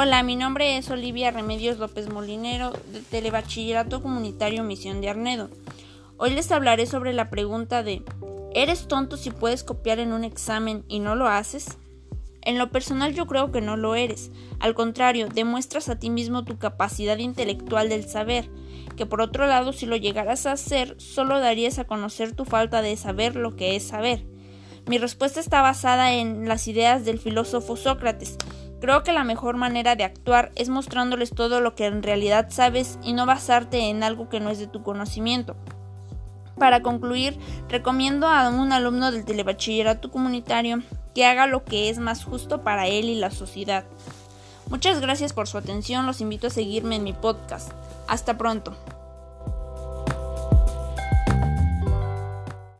Hola, mi nombre es Olivia Remedios López Molinero de Telebachillerato Comunitario Misión de Arnedo. Hoy les hablaré sobre la pregunta de ¿Eres tonto si puedes copiar en un examen y no lo haces? En lo personal yo creo que no lo eres. Al contrario, demuestras a ti mismo tu capacidad intelectual del saber, que por otro lado si lo llegaras a hacer, solo darías a conocer tu falta de saber lo que es saber. Mi respuesta está basada en las ideas del filósofo Sócrates, Creo que la mejor manera de actuar es mostrándoles todo lo que en realidad sabes y no basarte en algo que no es de tu conocimiento. Para concluir, recomiendo a un alumno del telebachillerato comunitario que haga lo que es más justo para él y la sociedad. Muchas gracias por su atención, los invito a seguirme en mi podcast. Hasta pronto.